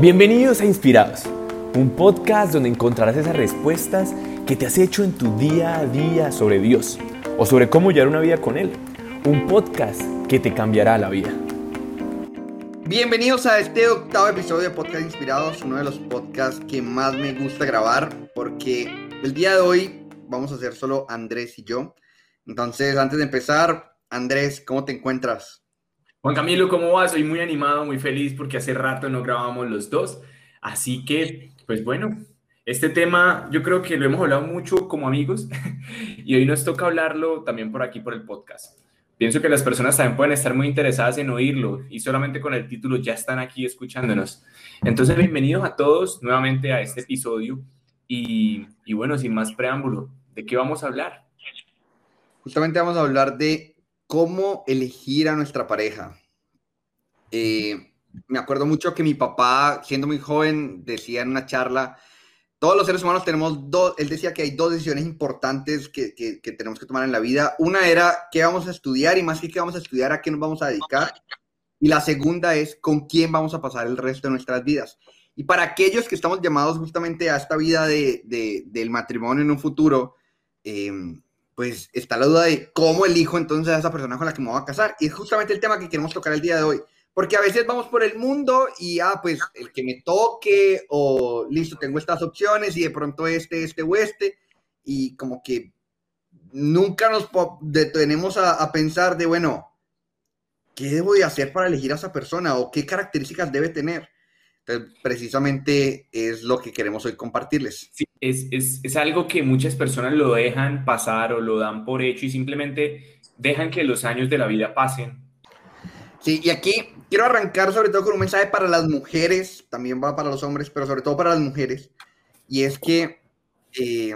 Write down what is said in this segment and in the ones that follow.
Bienvenidos a Inspirados, un podcast donde encontrarás esas respuestas que te has hecho en tu día a día sobre Dios o sobre cómo llevar una vida con Él. Un podcast que te cambiará la vida. Bienvenidos a este octavo episodio de Podcast Inspirados, uno de los podcasts que más me gusta grabar porque el día de hoy vamos a hacer solo Andrés y yo. Entonces, antes de empezar, Andrés, ¿cómo te encuentras? Juan Camilo, ¿cómo vas? Soy muy animado, muy feliz porque hace rato no grabamos los dos. Así que, pues bueno, este tema yo creo que lo hemos hablado mucho como amigos y hoy nos toca hablarlo también por aquí, por el podcast. Pienso que las personas también pueden estar muy interesadas en oírlo y solamente con el título ya están aquí escuchándonos. Entonces, bienvenidos a todos nuevamente a este episodio y, y bueno, sin más preámbulo, ¿de qué vamos a hablar? Justamente vamos a hablar de cómo elegir a nuestra pareja. Eh, me acuerdo mucho que mi papá, siendo muy joven, decía en una charla, todos los seres humanos tenemos dos, él decía que hay dos decisiones importantes que, que, tenemos que tomar en la vida. Una era qué vamos a estudiar y más que qué vamos a estudiar, a qué nos vamos a dedicar. Y la segunda es con quién vamos a pasar el resto de nuestras vidas. Y para aquellos que estamos llamados justamente a esta vida de, de, del matrimonio en un futuro, eh, pues está la duda de cómo elijo entonces a esa persona con la que me voy a casar. Y es justamente el tema que queremos tocar el día de hoy. Porque a veces vamos por el mundo y, ah, pues el que me toque, o listo, tengo estas opciones y de pronto este, este o este. Y como que nunca nos detenemos a, pensar de, bueno, ¿qué debo de hacer para elegir a esa persona? ¿O qué características debe tener? Precisamente es lo que queremos hoy compartirles. Sí, es, es, es, algo que muchas personas lo dejan pasar o lo dan por hecho y simplemente dejan que los años de la vida pasen. Sí, y aquí quiero arrancar sobre todo con un mensaje para las mujeres, también va para los hombres, pero sobre todo para las mujeres. Y es que eh,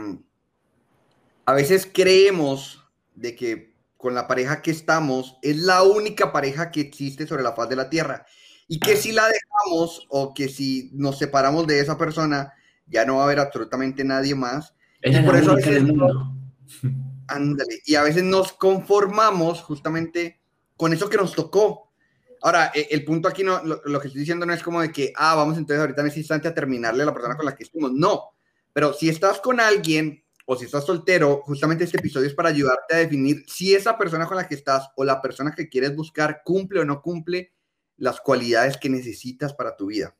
a veces creemos de que con la pareja que estamos es la única pareja que existe sobre la faz de la tierra y que si la dejamos o que si nos separamos de esa persona, ya no va a haber absolutamente nadie más. y por eso a veces ándale, y a veces nos conformamos justamente con eso que nos tocó. Ahora, e, el punto aquí, no, lo, que estoy diciendo no es como de que, ah, vamos entonces ahorita en ese instante a terminarle a la persona con la que estuvimos. No, pero si estás con alguien o si estás soltero, justamente este episodio es para ayudarte a definir si esa persona con la que estás o la persona que quieres buscar cumple o no cumple las cualidades que necesitas para tu vida.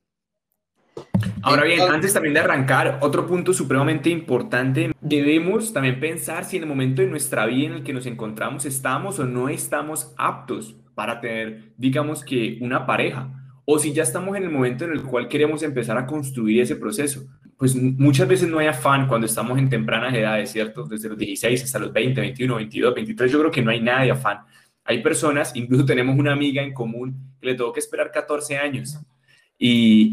Ahora bien, antes también de arrancar, otro punto supremamente importante, debemos también pensar si en el momento de nuestra vida en el que nos encontramos estamos o no estamos aptos para tener, digamos que, una pareja, o si ya estamos en el momento en el cual queremos empezar a construir ese proceso. Pues muchas veces no hay afán cuando estamos en tempranas edades, ¿cierto? Desde los 16 hasta los 20, 21, 22, 23, yo creo que no hay nada de afán. Hay personas, incluso tenemos una amiga en común que le tuvo que esperar 14 años y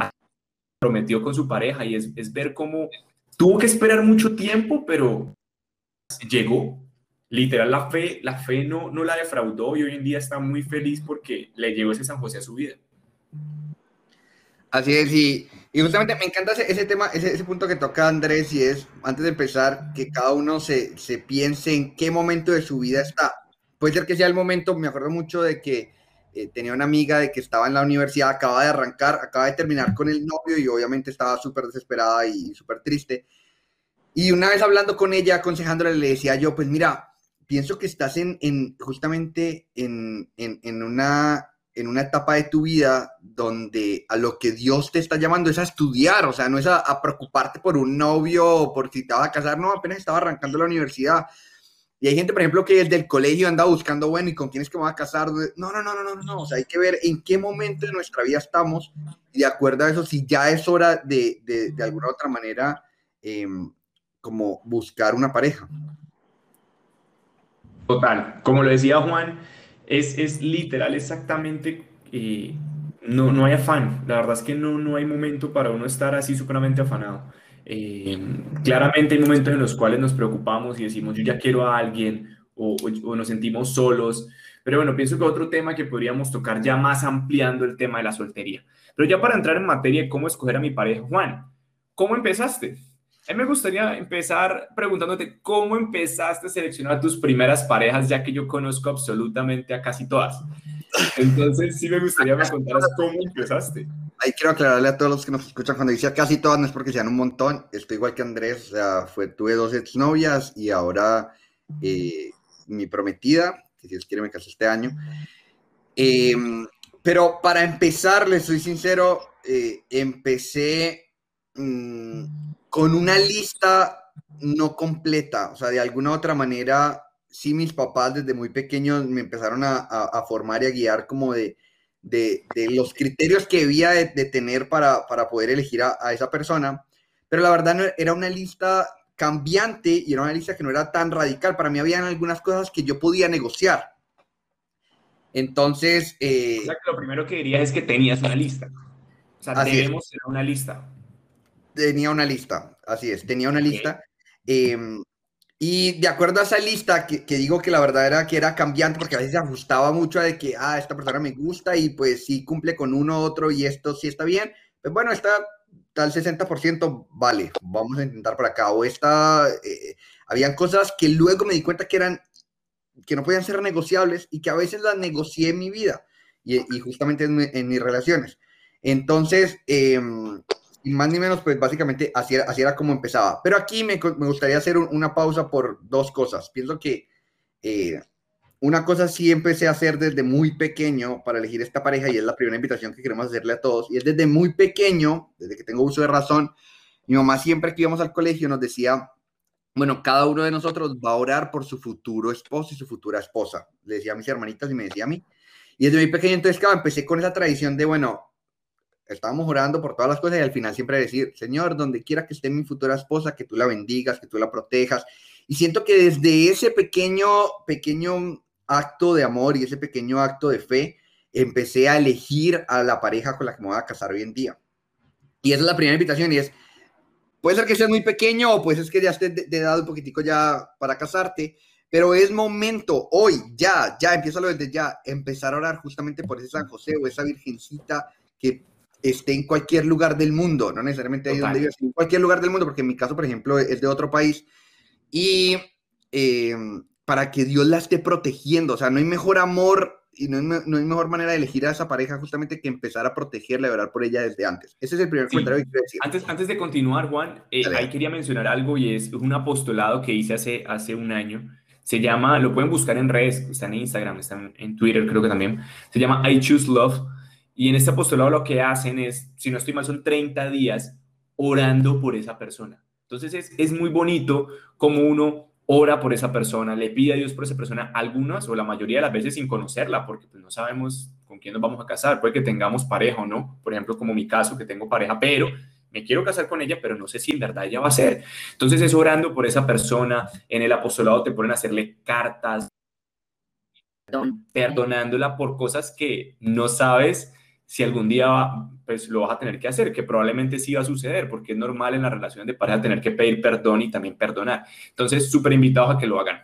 prometió con su pareja y es, ver cómo tuvo que esperar mucho tiempo, pero llegó. Literal, la fe, la fe no, no la defraudó y hoy en día está muy feliz porque le llegó ese San José a su vida. Así es, y, y justamente me encanta ese, ese tema, ese, ese, punto que toca Andrés, y es, antes de empezar, que cada uno se, se piense en qué momento de su vida está puede ser que sea el momento, me acuerdo mucho de que eh, tenía una amiga de que estaba en la universidad, acaba de arrancar, acaba de terminar con el novio y obviamente estaba súper desesperada y súper triste. Y una vez hablando con ella, aconsejándole, le decía yo, pues mira, pienso que estás en, en justamente en, en, en, una, en una etapa de tu vida donde a lo que Dios te está llamando es a estudiar, o sea, no es a, a preocuparte por un novio o por si te vas a casar, no, apenas estaba arrancando la universidad y hay gente, por ejemplo, que el colegio anda buscando, bueno, ¿y con quién es que me va a casar? No, no, no, no, no, no. O sea, hay que ver en qué momento de nuestra vida estamos y de acuerdo a eso, si ya es hora de, de, de alguna otra manera, eh, como buscar una pareja. Total. Como lo decía Juan, es, es literal exactamente, eh, no, no hay afán. La verdad es que no, no hay momento para uno estar así supremamente afanado. Eh, claramente hay momentos en los cuales nos preocupamos y decimos, yo ya quiero a alguien o, nos sentimos solos. Pero bueno, pienso que otro tema que podríamos tocar ya más ampliando el tema de la soltería. Pero ya para entrar en materia de cómo escoger a mi pareja, Juan, ¿cómo empezaste? A mí me gustaría empezar preguntándote cómo empezaste a seleccionar tus primeras parejas, ya que yo conozco absolutamente a casi todas. Entonces, sí me gustaría que me contaras cómo empezaste. Ahí quiero aclararle a todos los que nos escuchan cuando dice casi todas no es porque sean un montón, estoy igual que Andrés, o sea, tuve dos exnovias y ahora eh, mi prometida, que si Dios quiere me casó este año. Em, pero para empezar, les soy sincero, eh, empecé mm, con una lista no completa, o sea, de alguna otra manera, sí mis papás desde muy pequeños me empezaron a formar y a guiar como de de, los criterios que debía de, tener para, poder elegir a, esa persona, pero la verdad no, era una lista cambiante y era una lista que no era tan radical. Para mí habían algunas cosas que yo podía negociar. Entonces... Eh, lo primero que diría es que tenías una lista. O sea, debemos tener una lista. Tenía una lista, así es, tenía una lista. Em, y de acuerdo a esa lista, que, digo que la verdad era que era cambiante, porque a veces se ajustaba mucho a de que, ah, esta persona me gusta y pues sí cumple con uno otro y esto sí está bien, pues bueno, está tal 60%, vale, vamos a intentar por acá. O esta, eh, habían cosas que luego me di cuenta que eran, que no podían ser negociables y que a veces las negocié en mi vida y, y justamente en, en, mis relaciones. Entonces, eh, y más ni menos, pues básicamente así era, así era como empezaba. Pero aquí me, me gustaría hacer una pausa por dos cosas. Pienso que eh, una cosa sí empecé a hacer desde muy pequeño para elegir esta pareja y es la primera invitación que queremos hacerle a todos. Y es desde muy pequeño, desde que tengo uso de razón, mi mamá siempre que íbamos al colegio nos decía, bueno, cada uno de nosotros va a orar por su futuro esposo y su futura esposa. Le decía a mis hermanitas y me decía a mí. Y desde muy pequeño, entonces, claro, empecé con esa tradición de, bueno, estábamos orando por todas las cosas y al final siempre decir, Señor, donde quiera que esté mi futura esposa, que tú la bendigas, que tú la protejas. Y siento que desde ese pequeño, pequeño acto de amor y ese pequeño acto de fe, empecé a elegir a la pareja con la que me voy a casar hoy en día. Y esa es la primera invitación y es, puede ser que seas muy pequeño o puede ser que ya estés de, de edad un poquitico ya para casarte, pero es momento, hoy, ya, ya, empieza lo desde ya, empezar a orar justamente por ese San José o esa virgencita que esté en cualquier lugar del mundo, no necesariamente ahí donde vives, en cualquier lugar del mundo, porque en mi caso, por ejemplo, es de otro país, y eh, para que Dios la esté protegiendo, o sea, no hay mejor amor y no hay, no hay, mejor manera de elegir a esa pareja justamente que empezar a protegerla y orar por ella desde antes. Ese es el primer comentario que quiero decir. Antes, antes de continuar, Juan, eh, ahí quería mencionar algo y es un apostolado que hice hace, hace un año. Se llama, lo pueden buscar en redes, está en Instagram, está en, en Twitter, creo que también. Se llama I Choose Love y en este apostolado lo que hacen es, si no estoy mal, son 30 días orando por esa persona. Entonces es, es muy bonito como uno ora por esa persona, le pide a Dios por esa persona, algunas o la mayoría de las veces sin conocerla, porque pues, no sabemos con quién nos vamos a casar, puede que tengamos pareja o no, por ejemplo, como mi caso, que tengo pareja, pero me quiero casar con ella, pero no sé si en verdad ella va a ser. Entonces es orando por esa persona, en el apostolado te ponen a hacerle cartas, perdonándola por cosas que no sabes si algún día pues lo vas a tener que hacer, que probablemente sí va a suceder, porque es normal en la relación de pareja tener que pedir perdón y también perdonar. Entonces, súper invitados a que lo hagan.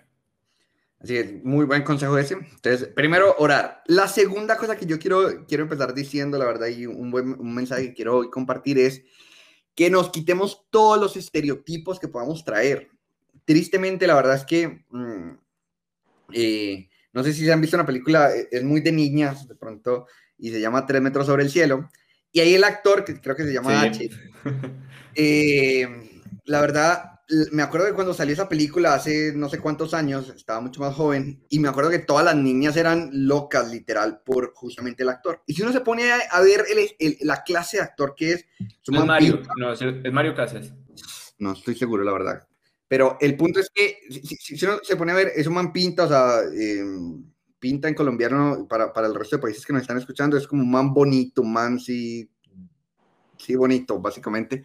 Así es, muy buen consejo ese. Entonces, primero, orar. La segunda cosa que yo quiero, quiero empezar diciendo, la verdad, y un buen un mensaje que quiero hoy compartir es que nos quitemos todos los estereotipos que podamos traer. Tristemente, la verdad es que, mm, eh, no sé si se han visto una película, e, es muy de niñas, de pronto, y se llama Tres metros sobre el cielo. Y ahí el actor, que creo que se llama H, eh, la verdad, me acuerdo de cuando salió esa película hace no sé cuántos años, estaba mucho más joven, y me acuerdo que todas las niñas eran locas, literal, por justamente el actor. Y si uno se pone a, ver la clase de actor que es... es Mario, no, es, Mario Casas. No estoy seguro, la verdad. Pero el punto es que si, uno se pone a ver, es un man pinta, o sea... Eh, pinta en colombiano para, para, el resto de países que nos están escuchando, es como un man bonito, man sí, sí bonito, básicamente.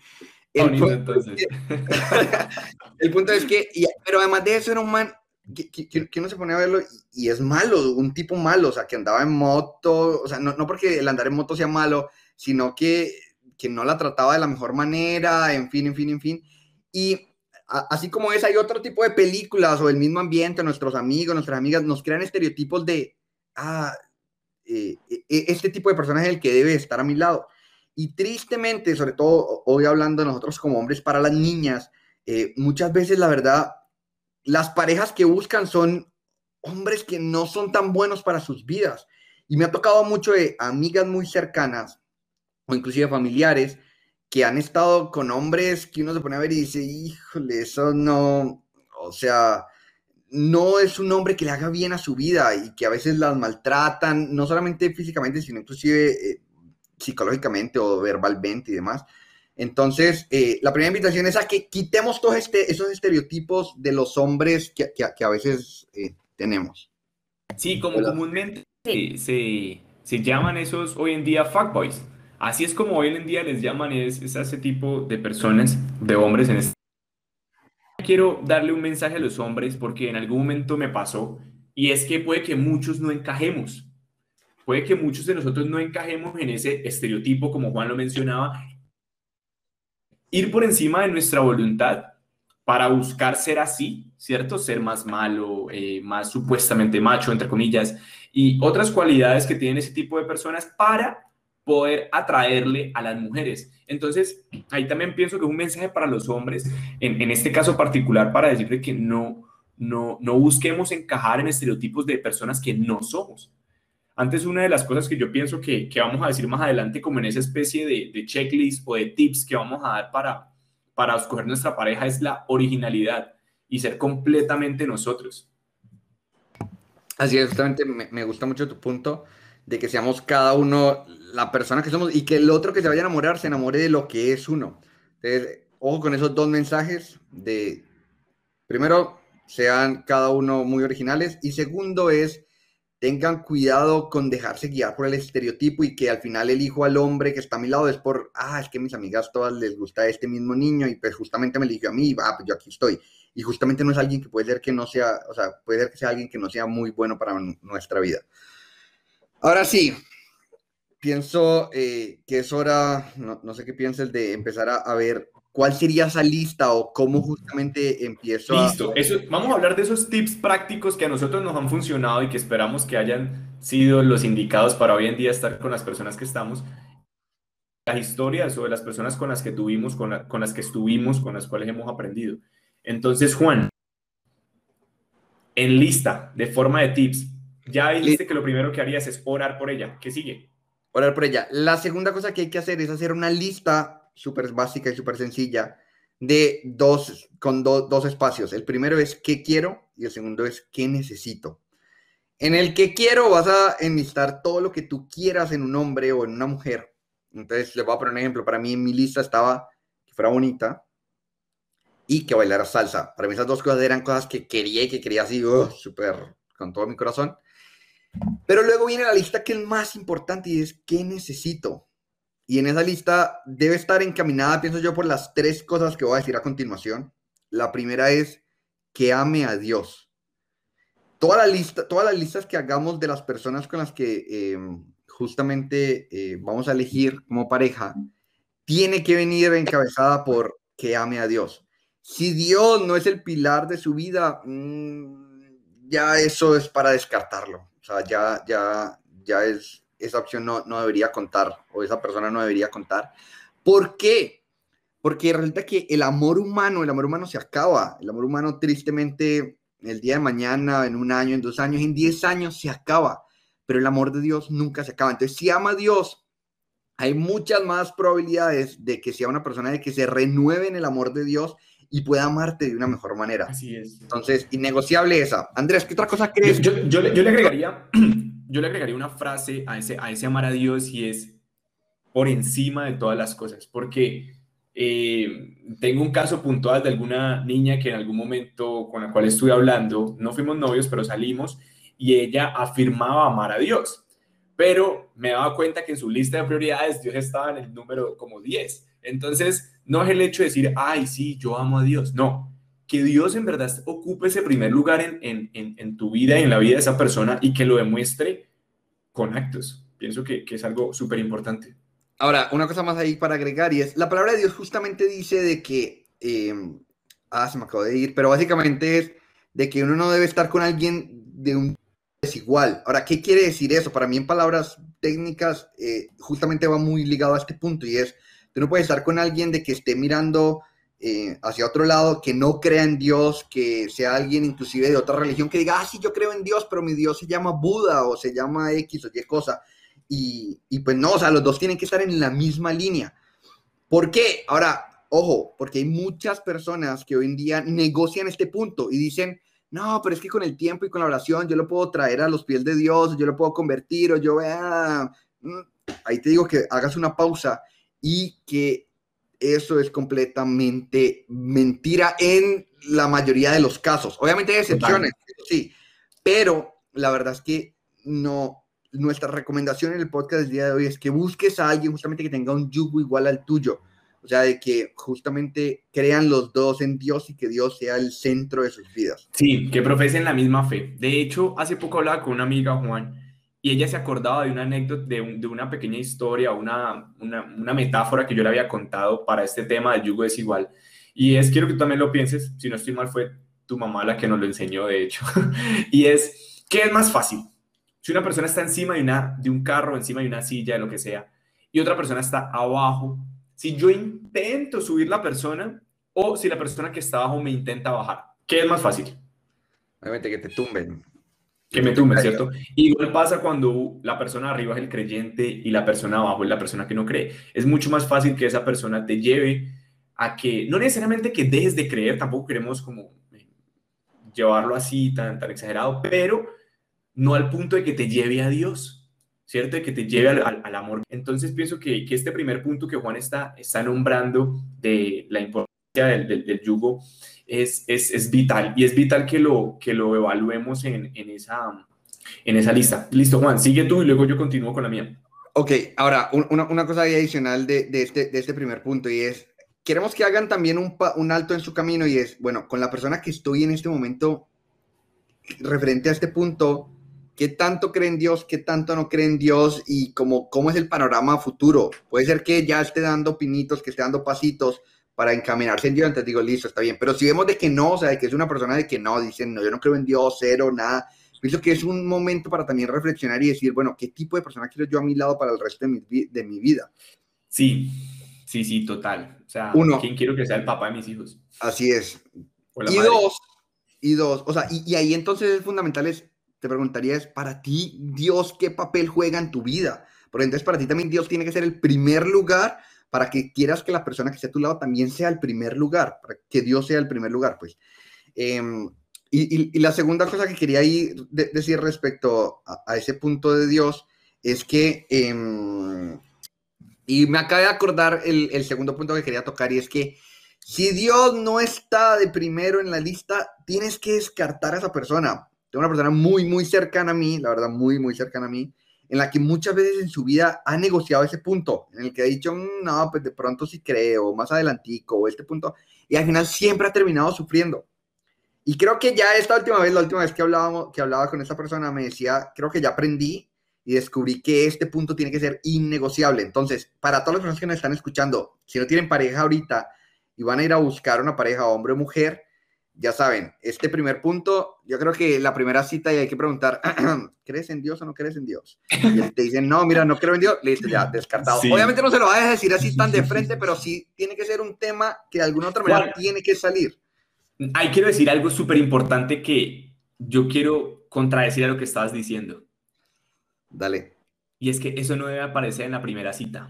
El, punto, Es que, el punto es que, pero además de eso era un man que, que, uno se pone a verlo y, es malo, un tipo malo, o sea, que andaba en moto, o sea, no, no porque el andar en moto sea malo, sino que, que no la trataba de la mejor manera, en fin, en fin, en fin. Y así como es, hay otro tipo de películas o el mismo ambiente, nuestros amigos, nuestras amigas nos crean estereotipos de, ah, eh, e, e, este tipo de persona es el que debe estar a mi lado. Y tristemente, sobre todo hoy hablando de nosotros como hombres, para las niñas, eh, muchas veces la verdad, las parejas que buscan son hombres que no son tan buenos para sus vidas. Y me ha tocado mucho de amigas muy cercanas o inclusive familiares que han estado con hombres que uno se pone a ver y dice, híjole, eso no, o sea, no es un hombre que le haga bien a su vida y que a veces las maltratan, no solamente físicamente, sino inclusive eh, psicológicamente o verbalmente y demás. Entonces, eh, la primera invitación es a que quitemos todos este, esos estereotipos de los hombres que, que, a veces eh, tenemos. Sí, como comúnmente se, se, llaman esos hoy en día fuckboys. Así es como hoy en día les llaman es, es ese tipo de personas, de hombres en este quiero darle un mensaje a los hombres porque en algún momento me pasó y es que puede que muchos no encajemos. Puede que muchos de nosotros no encajemos en ese estereotipo, como Juan lo mencionaba. Ir por encima de nuestra voluntad para buscar ser así, ¿cierto? Ser más malo, eh, más supuestamente macho, entre comillas, y otras cualidades que tienen ese tipo de personas para poder atraerle a las mujeres. Entonces, ahí también pienso que es un mensaje para los hombres, en, este caso particular, para decirle que no, no, no busquemos encajar en estereotipos de personas que no somos. Antes, una de las cosas que yo pienso que, que vamos a decir más adelante, como en esa especie de, de, checklist o de tips que vamos a dar para, para escoger nuestra pareja, es la originalidad y ser completamente nosotros. Así es, justamente me, me gusta mucho tu punto de que seamos cada uno la persona que somos y que el otro que se vaya a enamorar se enamore de lo que es uno. Ojo con esos dos mensajes de, primero, sean cada uno muy originales y segundo es, tengan cuidado con dejarse guiar por el estereotipo y que al final elijo al hombre que está a mi lado es por, ah, es que mis amigas todas les gusta este mismo niño y pues justamente me eligió a mí, va, pues yo aquí estoy. Y justamente no es alguien que puede ser que no sea, o sea, puede ser que sea alguien que no sea muy bueno para nuestra vida. Ahora sí, pienso eh, que es hora, no, sé qué piensas, de empezar a, ver cuál sería esa lista o cómo justamente empiezo Listo, Eso, vamos a hablar de esos tips prácticos que a nosotros nos han funcionado y que esperamos que hayan sido los indicados para hoy en día estar con las personas que estamos. Las historias o de las personas con las que tuvimos, con las que estuvimos, con las cuales hemos aprendido. Entonces, Juan, en lista, de forma de tips, ya dijiste que lo primero que harías es orar por ella. ¿Qué sigue? orar por ella. La segunda cosa que hay que hacer es hacer una lista súper básica y súper sencilla de dos, con dos espacios. El primero es qué quiero y el segundo es qué necesito. En el que quiero vas a enlistar todo lo que tú quieras en un hombre o en una mujer. Entonces, les voy a poner un ejemplo. Para mí en mi lista estaba que fuera bonita y que bailara salsa. Para mí esas dos cosas eran cosas que quería y que quería así, uh, súper con todo mi corazón. Pero luego viene la lista que es más importante y es ¿qué necesito? Y en esa lista debe estar encaminada, pienso yo, por las tres cosas que voy a decir a continuación. La primera es que ame a Dios. Toda la lista, todas las listas que hagamos de las personas con las que eh, justamente eh, vamos a elegir como pareja, tiene que venir encabezada por que ame a Dios. Si Dios no es el pilar de su vida, mm, ya eso es para descartarlo. O sea, ya, ya, ya es, esa opción no, no debería contar o esa persona no debería contar. ¿Por qué? Porque resulta que el amor humano, el amor humano se acaba. El amor humano tristemente el día de mañana, en un año, en dos años, en diez años se acaba. Pero el amor de Dios nunca se acaba. Entonces, si ama a Dios, hay muchas más probabilidades de que sea una persona de que se renueve en el amor de Dios y pueda amarte de una mejor manera. Así es. Entonces, innegociable esa. Andrés, ¿qué otra cosa crees? Yo, yo, le, agregaría, yo le agregaría una frase a ese, a ese amar a Dios y es por encima de todas las cosas, porque eh, tengo un caso puntual de alguna niña que en algún momento con la cual estuve hablando, no fuimos novios, pero salimos y ella afirmaba amar a Dios, pero me daba cuenta que en su lista de prioridades Dios estaba en el número como 10. Entonces, no es el hecho de decir, ay, sí, yo amo a Dios. No, que Dios en verdad ocupe ese primer lugar en, tu vida y en la vida de esa persona y que lo demuestre con actos. Pienso que, es algo súper importante. Ahora, una cosa más ahí para agregar y es, la palabra de Dios justamente dice de que, em, ah, se me acabó de ir, pero básicamente es de que uno no debe estar con alguien de un desigual. Ahora, ¿qué quiere decir eso? Para mí en palabras técnicas, eh, justamente va muy ligado a este punto y es, Tú no puedes estar con alguien de que esté mirando eh, hacia otro lado, que no crea en Dios, que sea alguien inclusive de otra religión que diga, ah, sí, yo creo en Dios, pero mi Dios se llama Buda o se llama X o Y cosa. y, y pues no, o sea, los dos tienen que estar en la misma línea. ¿Por qué? Ahora, ojo, porque hay muchas personas que hoy en día negocian este punto y dicen, no, pero es que con el tiempo y con la oración yo lo puedo traer a los pies de Dios, yo lo puedo convertir, o yo vea, mm, ahí te digo que hagas una pausa y que eso es completamente mentira en la mayoría de los casos. Obviamente hay excepciones, sí, pero la verdad es que no, nuestra recomendación en el podcast del día de hoy es que busques a alguien justamente que tenga un yugo igual al tuyo. O sea, de que justamente crean los dos en Dios y que Dios sea el centro de sus vidas. Sí, que profesen la misma fe. De hecho, hace poco hablaba con una amiga, Juan, y ella se acordaba de una anécdota, de, de una pequeña historia, una, una, una, metáfora que yo le había contado para este tema del yugo desigual. Y es, quiero que tú también lo pienses, si no estoy mal, fue tu mamá la que nos lo enseñó, de hecho. y es, ¿qué es más fácil? Si una persona está encima de, una, de un carro, encima de una silla, de lo que sea, y otra persona está abajo, si yo intento subir la persona o si la persona que está abajo me intenta bajar, ¿qué es más fácil? Obviamente que te tumben que me tumbe, ¿cierto? Igual pasa cuando la persona arriba es el creyente y la persona abajo es la persona que no cree. Es mucho más fácil que esa persona te lleve a que, no necesariamente que dejes de creer, tampoco queremos como eh, llevarlo así tan, tan exagerado, pero no al punto de que te lleve a Dios, ¿cierto? Que te lleve al, al, amor. Entonces pienso que, que, este primer punto que Juan está, está nombrando de la importancia del, del, del yugo, es, es, es, vital y es vital que lo, que lo evaluemos en, en, esa, en esa lista. Listo, Juan, sigue tú y luego yo continúo con la mía. Ok, ahora, una, una cosa adicional de, de, este, de este primer punto y es, queremos que hagan también un, un alto en su camino y es, bueno, con la persona que estoy en este momento, referente a este punto, ¿qué tanto creen Dios, qué tanto no creen Dios y cómo, cómo es el panorama futuro? Puede ser que ya esté dando pinitos, que esté dando pasitos, para encaminarse en Dios, entonces digo, listo, está bien. Pero si vemos de que no, o sea, de que es una persona de que no, dicen, no, yo no creo en Dios, cero, nada, pienso que es un momento para también reflexionar y decir, bueno, ¿qué tipo de persona quiero yo a mi lado para el resto de mi, de mi vida? Sí, sí, sí, total. O sea, Uno, ¿quién quiero que sea el papá de mis hijos? Así es. Y madre. dos, y dos, o sea, y, y ahí entonces es fundamental, es, te preguntaría, es, para ti, Dios, ¿qué papel juega en tu vida? Porque entonces para ti también Dios tiene que ser el primer lugar para que quieras que la persona que esté a tu lado también sea el primer lugar, para que Dios sea el primer lugar, pues. Eh, y, la segunda cosa que quería decir respecto a, ese punto de Dios es que, eh, y me acaba de acordar el, el, segundo punto que quería tocar, y es que si Dios no está de primero en la lista, tienes que descartar a esa persona. Una persona muy, muy cercana a mí, la verdad, muy, muy cercana a mí, en la que muchas veces en su vida ha negociado ese punto, en el que ha dicho, mm, no, pues de pronto sí creo, más adelantico, este punto, y al final siempre ha terminado sufriendo. Y creo que ya esta última vez, la última vez que, hablábamos, que hablaba con esta persona, me decía, creo que ya aprendí y descubrí que este punto tiene que ser innegociable. Entonces, para todas las personas que nos están escuchando, si no tienen pareja ahorita y van a ir a buscar una pareja, hombre o mujer, ya saben, este primer punto, yo creo que la primera cita y hay que preguntar, ¿crees en Dios o no crees en Dios? Y te dicen, no, mira, no creo en Dios, listo, ya, descartado. Sí. Obviamente no se lo va a decir así tan de frente, pero sí tiene que ser un tema que de alguna otra manera tiene que salir. Ahí quiero decir algo súper importante que yo quiero contradecir a lo que estabas diciendo. Dale. Y es que eso no debe aparecer en la primera cita.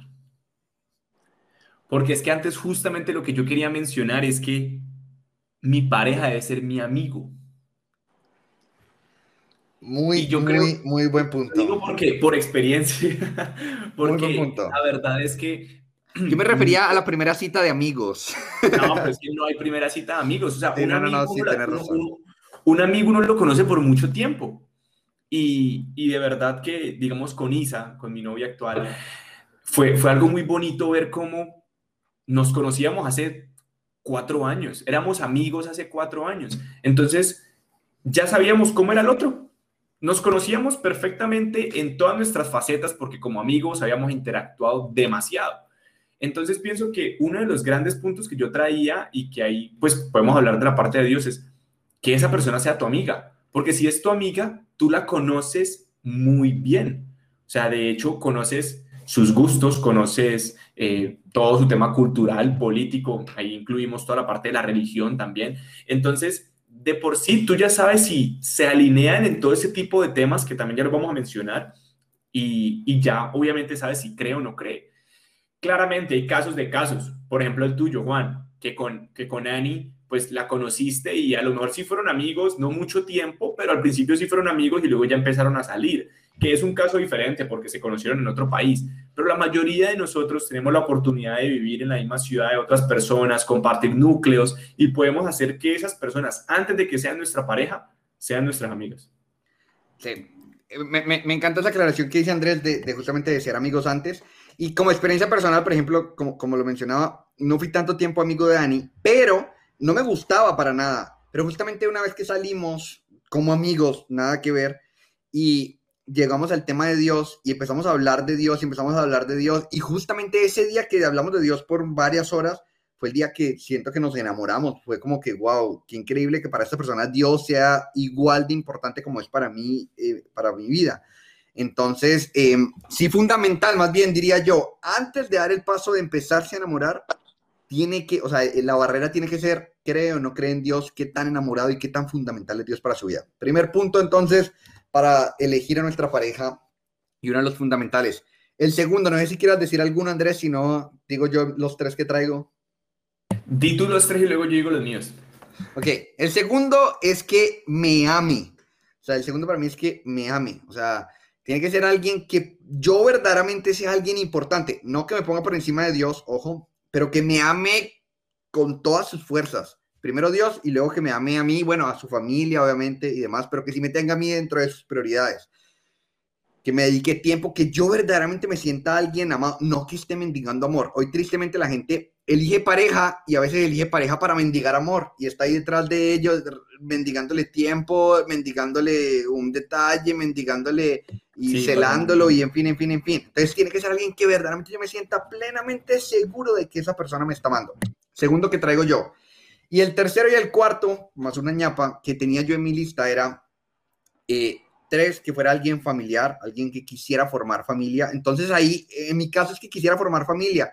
Porque es que antes justamente lo que yo quería mencionar es que mi pareja debe ser mi amigo. Muy, yo creo, muy, buen punto. Digo porque, por experiencia, porque muy buen punto. la verdad es que... Yo me refería a la primera cita de amigos. No, pues que no hay primera cita de amigos. O sea, sí, un, no, amigo, no, sí, uno, un, un, amigo uno lo conoce por mucho tiempo. Y, y, de verdad que, digamos, con Isa, con mi novia actual, fue, fue algo muy bonito ver cómo nos conocíamos hace cuatro años, éramos amigos hace cuatro años. Entonces, ya sabíamos cómo era el otro. Nos conocíamos perfectamente en todas nuestras facetas porque como amigos habíamos interactuado demasiado. Entonces pienso que uno de los grandes puntos que yo traía y que ahí pues podemos hablar de la parte de Dios es que esa persona sea tu amiga. Porque si es tu amiga, tú la conoces muy bien. O sea, de hecho, conoces sus gustos, conoces eh, todo su tema cultural, político, ahí incluimos toda la parte de la religión también. Entonces, de por sí, tú ya sabes si se alinean en todo ese tipo de temas que también ya los vamos a mencionar, y, y ya obviamente sabes si cree o no cree. Claramente hay casos de casos, por ejemplo el tuyo, Juan, que con, que con Annie pues la conociste y a lo mejor sí fueron amigos, no mucho tiempo, pero al principio sí fueron amigos y luego ya empezaron a salir, que es un caso diferente porque se conocieron en otro país, pero la mayoría de nosotros tenemos la oportunidad de vivir en la misma ciudad de otras personas, compartir núcleos y podemos hacer que esas personas, antes de que sean nuestra pareja, sean nuestras amigas. Sí, me, me, me encanta esa aclaración que dice Andrés de, de, justamente de ser amigos antes. Y como experiencia personal, por ejemplo, como, como lo mencionaba, no fui tanto tiempo amigo de Dani, pero no me gustaba para nada, pero justamente una vez que salimos como amigos, nada que ver, y llegamos al tema de Dios y empezamos a hablar de Dios y empezamos a hablar de Dios, y justamente ese día que hablamos de Dios por varias horas, fue el día que siento que nos enamoramos, fue como que, wow, qué increíble que para esta persona Dios sea igual de importante como es para mí, eh, para mi vida. Entonces, eh, sí, fundamental, más bien diría yo, antes de dar el paso de empezarse a enamorar, tiene que, o sea, la barrera tiene que ser, cree o no cree en Dios, qué tan enamorado y qué tan fundamental es Dios para su vida. Primer punto, entonces, para elegir a nuestra pareja y uno de los fundamentales. El segundo, no sé si quieras decir alguno, Andrés, si no, digo yo los tres que traigo. Di tú los tres y luego yo digo los míos. Ok, el segundo es que me ame. O sea, el segundo para mí es que me ame. O sea, tiene que ser alguien que yo verdaderamente sea alguien importante. No que me ponga por encima de Dios, ojo, pero que me ame con todas sus fuerzas. Primero Dios y luego que me ame a mí, bueno, a su familia obviamente y demás, pero que sí me tenga a mí dentro de sus prioridades. Que me dedique tiempo, que yo verdaderamente me sienta alguien amado, no que esté mendigando amor. Hoy tristemente la gente elige pareja y a veces elige pareja para mendigar amor y está ahí detrás de ellos mendigándole tiempo, mendigándole un detalle, mendigándole y sí, celándolo y en fin, en fin, en fin. Entonces tiene que ser alguien que verdaderamente yo me sienta plenamente seguro de que esa persona me está amando. Segundo que traigo yo. Y el tercero y el cuarto, más una ñapa que tenía yo en mi lista era eh, tres, que fuera alguien familiar, alguien que quisiera formar familia. Entonces ahí, en mi caso es que quisiera formar familia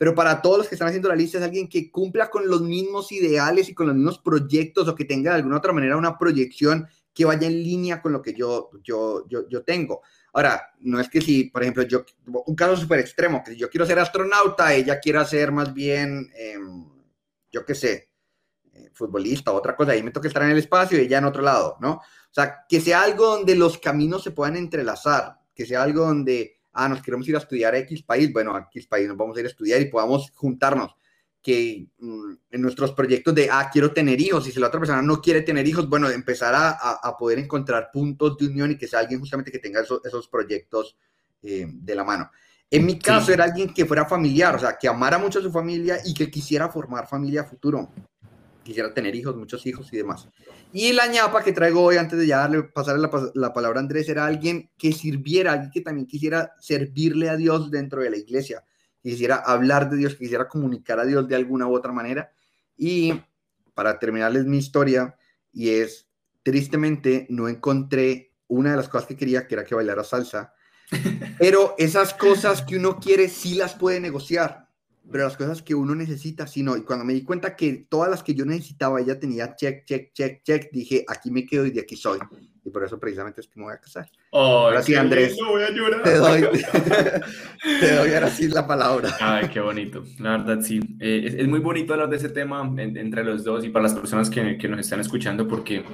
pero para todos los que están haciendo la lista es alguien que cumpla con los mismos ideales y con los mismos proyectos o que tenga de alguna otra manera una proyección que vaya en línea con lo que yo, yo, yo, yo tengo. Ahora, no es que si, por ejemplo, yo, un caso súper extremo, que si yo quiero ser astronauta, ella quiera ser más bien, eh, yo qué sé, eh, futbolista, otra cosa, ahí me toca estar en el espacio y ella en otro lado, ¿no? O sea, que sea algo donde los caminos se puedan entrelazar, que sea algo donde ah, nos queremos ir a estudiar a X país, bueno, a X país nos vamos a ir a estudiar y podamos juntarnos. Que mm, en nuestros proyectos de, ah, quiero tener hijos, y si la otra persona no quiere tener hijos, bueno, empezar a, a poder encontrar puntos de unión y que sea alguien justamente que tenga esos, esos proyectos eh, de la mano. En mi caso sí. era alguien que fuera familiar, o sea, que amara mucho a su familia y que quisiera formar familia a futuro quisiera tener hijos, muchos hijos y demás. Y la ñapa que traigo hoy, antes de ya darle, pasarle la, la, palabra a Andrés, era alguien que sirviera, alguien que también quisiera servirle a Dios dentro de la iglesia, quisiera hablar de Dios, quisiera comunicar a Dios de alguna u otra manera. Y para terminarles mi historia, y es, tristemente, no encontré una de las cosas que quería, que era que bailara salsa, pero esas cosas que uno quiere sí las puede negociar pero las cosas que uno necesita, sí no. Y cuando me di cuenta que todas las que yo necesitaba, ella tenía check, check, check, check, dije, aquí me quedo y de aquí soy. Y por eso precisamente es que me voy a casar. Oh, ahora sí, Andrés. No voy a llorar. Te doy, te doy ahora sí la palabra. Ay, qué bonito. La verdad, sí. Eh, es, es, muy bonito hablar de ese tema en, entre los dos y para las personas que, que nos están escuchando, porque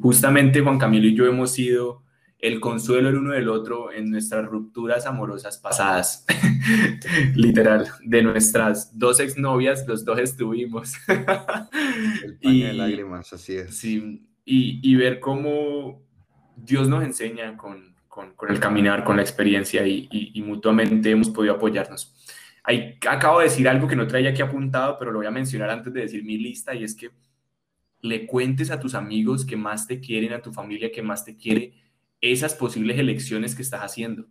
justamente Juan Camilo y yo hemos sido el consuelo el uno del otro en nuestras rupturas amorosas pasadas. Literal, de nuestras dos exnovias, los dos estuvimos. el y, de lágrimas, así es. Sí, y, y, ver cómo Dios nos enseña con, con, con el caminar, con la experiencia y, y, y, mutuamente hemos podido apoyarnos. Ahí acabo de decir algo que no traía aquí apuntado, pero lo voy a mencionar antes de decir mi lista, y es que le cuentes a tus amigos que más te quieren, a tu familia que más te quiere, esas posibles elecciones que estás haciendo.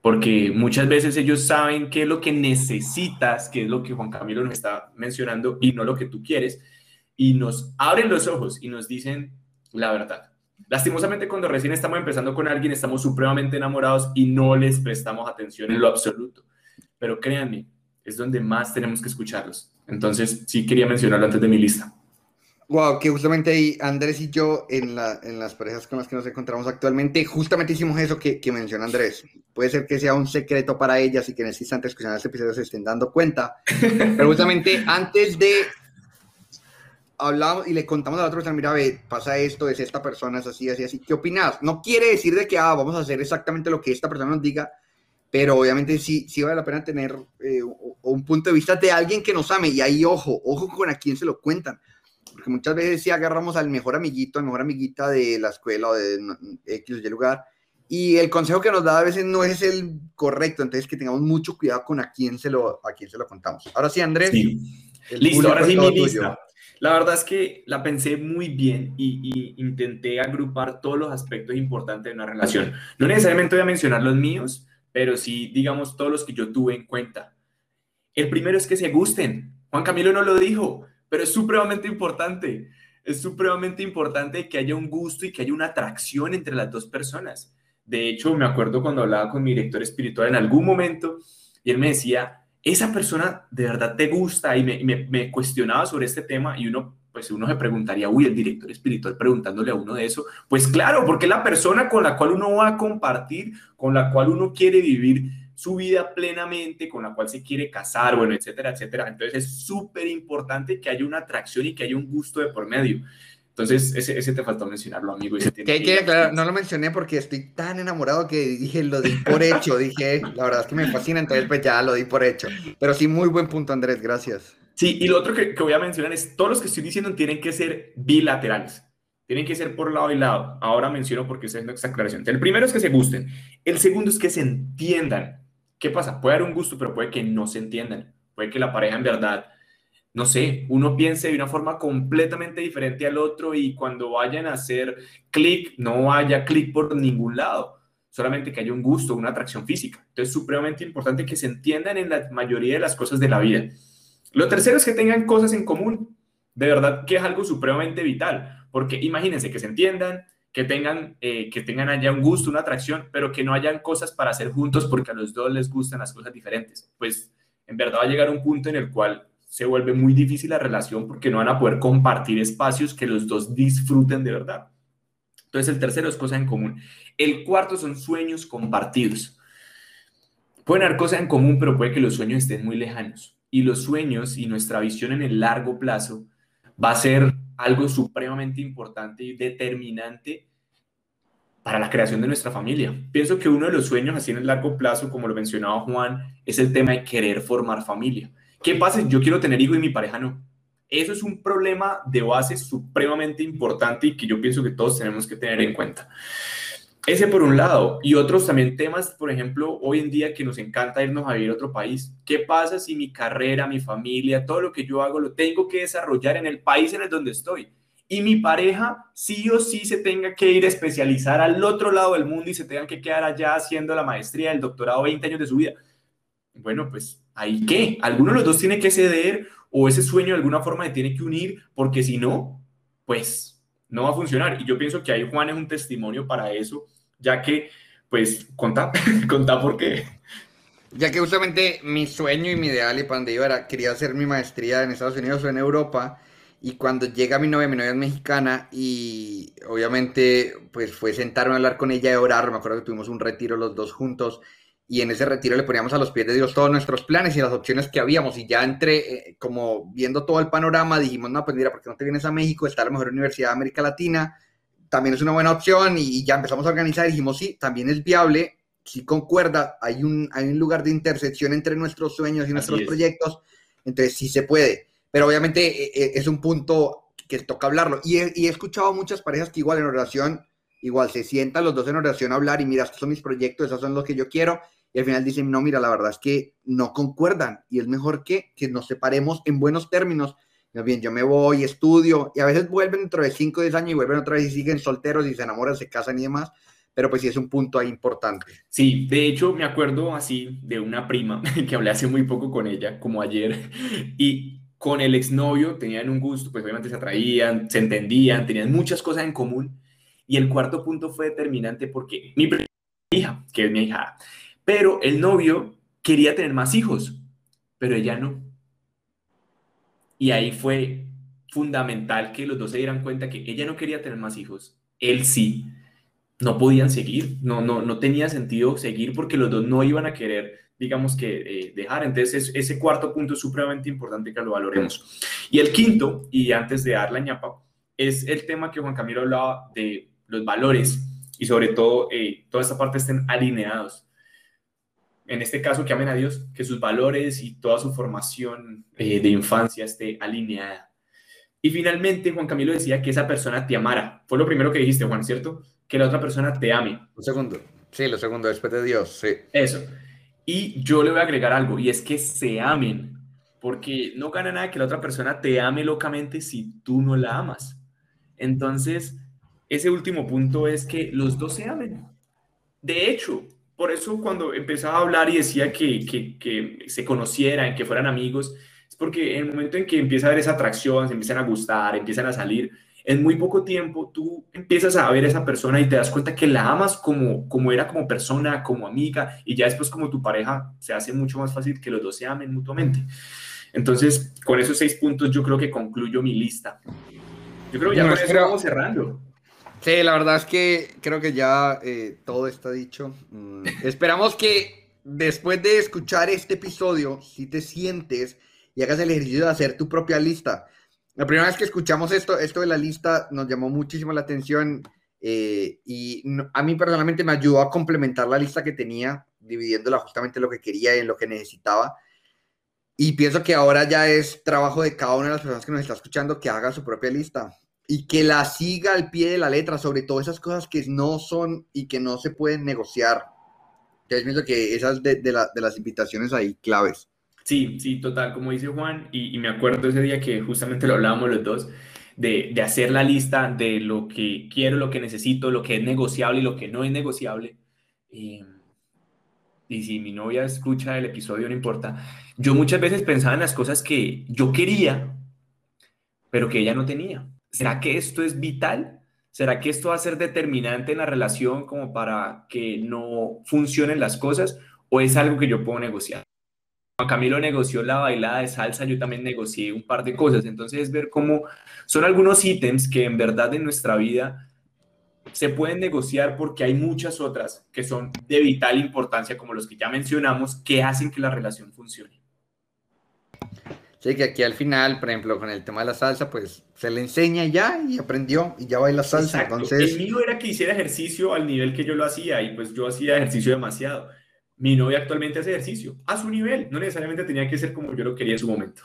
Porque muchas veces ellos saben qué es lo que necesitas, qué es lo que Juan Camilo nos está mencionando y no lo que tú quieres, y nos abren los ojos y nos dicen la verdad. Lastimosamente cuando recién estamos empezando con alguien estamos supremamente enamorados y no les prestamos atención en lo absoluto. Pero créanme, es donde más tenemos que escucharlos. Entonces sí quería mencionarlo antes de mi lista. Wow, que justamente ahí Andrés y yo en, la, en las parejas con las que nos encontramos actualmente, justamente hicimos eso que, que menciona Andrés. Puede ser que sea un secreto para ellas y que en este instante escuchando este episodio se estén dando cuenta, pero justamente antes de hablamos y le contamos a la otra persona, mira, ve, pasa esto, es esta persona, es así, así, así, ¿qué opinas? No quiere decir de que, ah, vamos a hacer exactamente lo que esta persona nos diga, pero obviamente sí, sí vale la pena tener eh, un punto de vista de alguien que nos ame, y ahí ojo, ojo con a quién se lo cuentan porque muchas veces sí agarramos al mejor amiguito, al mejor amiguita de la escuela o de X o Y lugar, y el consejo que nos da a veces no es el correcto, entonces que tengamos mucho cuidado con a quién se lo, a quién se lo contamos. Ahora sí, Andrés. Listo, ahora sí mi lista. La verdad es que la pensé muy bien y, y, intenté agrupar todos los aspectos importantes de una relación. No necesariamente voy a mencionar los míos, pero sí, digamos, todos los que yo tuve en cuenta. El primero es que se gusten. Juan Camilo no lo dijo pero es supremamente importante. Es supremamente importante que haya un gusto y que haya una atracción entre las dos personas. De hecho, me acuerdo cuando hablaba con mi director espiritual en algún momento y él me decía, esa persona de verdad te gusta y me, me, cuestionaba sobre este tema y uno, pues uno se preguntaría, uy, el director espiritual preguntándole a uno de eso. Pues claro, porque la persona con la cual uno va a compartir, con la cual uno quiere vivir su vida plenamente, con la cual se quiere casar, bueno, etcétera, etcétera. Entonces es súper importante que haya una atracción y que haya un gusto de por medio. Entonces, ese, ese te faltó mencionarlo, amigo. que, que, no lo mencioné porque estoy tan enamorado que dije, lo di por hecho. dije, la verdad es que me fascina, entonces pues ya lo di por hecho. Pero sí, muy buen punto, Andrés, gracias. Sí, y lo otro que, que voy a mencionar es, todos los que estoy diciendo tienen que ser bilaterales. Tienen que ser por lado y lado. Ahora menciono porque estoy haciendo esta aclaración. El primero es que se gusten. El segundo es que se entiendan. ¿Qué pasa? Puede haber un gusto, pero puede que no se entiendan. Puede que la pareja en verdad, no sé, uno piense de una forma completamente diferente al otro y cuando vayan a hacer clic, no haya clic por ningún lado. Solamente que haya un gusto, una atracción física. Entonces, es supremamente importante que se entiendan en la mayoría de las cosas de la vida. Lo tercero es que tengan cosas en común. De verdad que es algo supremamente vital. Porque imagínense que se entiendan, que tengan, eh, que tengan allá un gusto, una atracción, pero que no hayan cosas para hacer juntos porque a los dos les gustan las cosas diferentes. Pues en verdad va a llegar un punto en el cual se vuelve muy difícil la relación porque no van a poder compartir espacios que los dos disfruten de verdad. Entonces el tercero es cosas en común. El cuarto son sueños compartidos. Pueden haber cosas en común, pero puede que los sueños estén muy lejanos. Y los sueños y nuestra visión en el largo plazo va a ser algo supremamente importante y determinante para la creación de nuestra familia. Pienso que uno de los sueños así en el largo plazo, como lo mencionaba Juan, es el tema de querer formar familia. ¿Qué pasa yo quiero tener hijo y mi pareja no? Eso es un problema de base supremamente importante y que yo pienso que todos tenemos que tener en cuenta. Ese por un lado. Y otros también temas, por ejemplo, hoy en día que nos encanta irnos a vivir a otro país. ¿Qué pasa si mi carrera, mi familia, todo lo que yo hago lo tengo que desarrollar en el país en el donde estoy? Y mi pareja sí o sí se tenga que ir a especializar al otro lado del mundo y se tenga que quedar allá haciendo la maestría, el doctorado 20 años de su vida. Bueno, pues ahí qué, alguno de los dos tiene que ceder o ese sueño de alguna forma se tiene que unir porque si no, pues no va a funcionar. Y yo pienso que ahí Juan es un testimonio para eso ya que, pues, contá, contá por qué. Ya que justamente mi sueño y mi ideal y para era, quería hacer mi maestría en Estados Unidos o en Europa, y cuando llega mi novia, mi novia es mexicana, y obviamente, pues fue sentarme a hablar con ella y orar, me acuerdo que tuvimos un retiro los dos juntos, y en ese retiro le poníamos a los pies de Dios todos nuestros planes y las opciones que habíamos, y ya entre, eh, como viendo todo el panorama, dijimos, no, pues mira, ¿por qué no te vienes a México? Está la mejor universidad de América Latina, también es una buena opción y ya empezamos a organizar y dijimos, sí, también es viable, sí concuerda, hay un, hay un lugar de intersección entre nuestros sueños y nuestros proyectos, entonces sí se puede, pero obviamente eh, eh, es un punto que toca hablarlo. Y he, y he escuchado muchas parejas que igual en oración, igual se sientan los dos en oración a hablar y mira, estos son mis proyectos, esos son los que yo quiero, y al final dicen, no, mira, la verdad es que no concuerdan y es mejor que, que nos separemos en buenos términos bien, yo me voy, estudio, y a veces vuelven dentro de 5 o 10 años y vuelven otra vez y siguen solteros y se enamoran, se casan y demás, pero pues sí es un punto ahí importante. Sí, de hecho me acuerdo así de una prima que hablé hace muy poco con ella, como ayer, y con el exnovio tenían un gusto, pues obviamente se atraían, se entendían, tenían muchas cosas en común, y el cuarto punto fue determinante porque mi hija, que es mi hija, pero el novio quería tener más hijos, pero ella no. Y ahí fue fundamental que los dos se dieran cuenta que ella no quería tener más hijos, él sí, no podían seguir, no, no, no tenía sentido seguir porque los dos no iban a querer, digamos que, eh, dejar. Entonces, ese cuarto punto es supremamente importante que lo valoremos. Y el quinto, y antes de dar la ñapa, es el tema que Juan Camilo hablaba de los valores y sobre todo eh, toda esta parte estén alineados. En este caso, que amen a Dios, que sus valores y toda su formación eh, de infancia esté alineada. Y finalmente, Juan Camilo decía que esa persona te amara. Fue lo primero que dijiste, Juan, ¿cierto? Que la otra persona te ame. Lo segundo. Sí, lo segundo, después de Dios, sí. Eso. Y yo le voy a agregar algo, y es que se amen, porque no gana nada que la otra persona te ame locamente si tú no la amas. Entonces, ese último punto es que los dos se amen. De hecho, por eso cuando empezaba a hablar y decía que, que, que se conocieran, que fueran amigos, es porque en el momento en que empieza a haber esa atracción, se empiezan a gustar, empiezan a salir, en muy poco tiempo tú empiezas a ver a esa persona y te das cuenta que la amas como, como era como persona, como amiga, y ya después como tu pareja se hace mucho más fácil que los dos se amen mutuamente. Entonces, con esos seis puntos yo creo que concluyo mi lista. Yo creo que ya no, eso vamos cerrando. Sí, la verdad es que creo que ya eh, todo está dicho. Mm, esperamos que después de escuchar este episodio, si te sientes y hagas el ejercicio de hacer tu propia lista. La primera vez que escuchamos esto, esto de la lista nos llamó muchísimo la atención eh, y a mí personalmente me ayudó a complementar la lista que tenía, dividiéndola justamente lo que quería y en lo que necesitaba. Y pienso que ahora ya es trabajo de cada una de las personas que nos está escuchando que haga su propia lista y que la siga al pie de la letra, sobre todo esas cosas que no son y que no se pueden negociar. Entonces pienso que esas de, de, de las invitaciones ahí claves. Sí, sí, total, como dice Juan, y, me acuerdo ese día que justamente lo hablábamos los dos, de, de, hacer la lista de lo que quiero, lo que necesito, lo que es negociable y lo que no es negociable. Eh, y si mi novia escucha el episodio, no importa. Yo muchas veces pensaba en las cosas que yo quería, pero que ella no tenía. ¿Será que esto es vital? ¿Será que esto va a ser determinante en la relación como para que no funcionen las cosas? ¿O es algo que yo puedo negociar? Juan Camilo negoció la bailada de salsa, yo también negocié un par de cosas. Entonces, es ver cómo son algunos ítems que en verdad en nuestra vida se pueden negociar porque hay muchas otras que son de vital importancia, como los que ya mencionamos, que hacen que la relación funcione. Sí, que aquí al final, por ejemplo, con el tema de la salsa, pues se le enseña ya y aprendió y ya baila salsa. Entonces... El mío era que hiciera ejercicio al nivel que yo lo hacía y pues yo hacía ejercicio demasiado. Mi novia actualmente hace ejercicio a su nivel, no necesariamente tenía que ser como yo lo quería en su momento.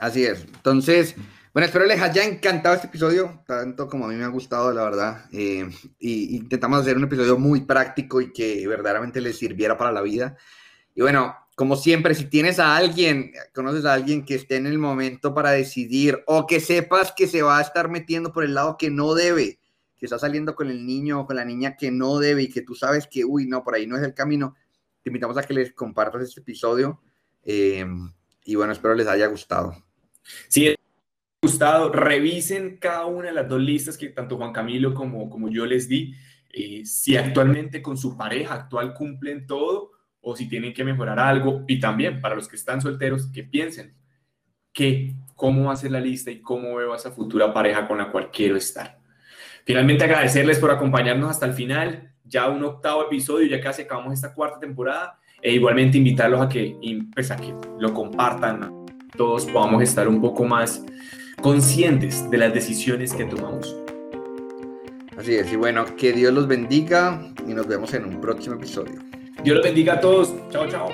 Así es. Entonces, bueno, espero les haya encantado este episodio, tanto como a mí me ha gustado, la verdad. Eh, y intentamos hacer un episodio muy práctico y que verdaderamente les sirviera para la vida. Y bueno, como siempre, si tienes a alguien, conoces a alguien que esté en el momento para decidir o que sepas que se va a estar metiendo por el lado que no debe, que está saliendo con el niño o con la niña que no debe y que tú sabes que, uy, no, por ahí no es el camino, te invitamos a que les compartas este episodio. Eh, y bueno, espero les haya gustado. Sí, gustado. Revisen cada una de las dos listas que tanto Juan Camilo como, como yo les di. Eh, si actualmente con su pareja actual cumplen todo o si tienen que mejorar algo. Y también para los que están solteros, que piensen que cómo va a ser la lista y cómo veo a esa futura pareja con la cual quiero estar. Finalmente agradecerles por acompañarnos hasta el final, ya un octavo episodio, ya casi acabamos esta cuarta temporada, e igualmente invitarlos a que, pues, a que lo compartan, todos podamos estar un poco más conscientes de las decisiones que tomamos. Así es, y bueno, que Dios los bendiga y nos vemos en un próximo episodio. Dios los bendiga a todos. Chao, chao.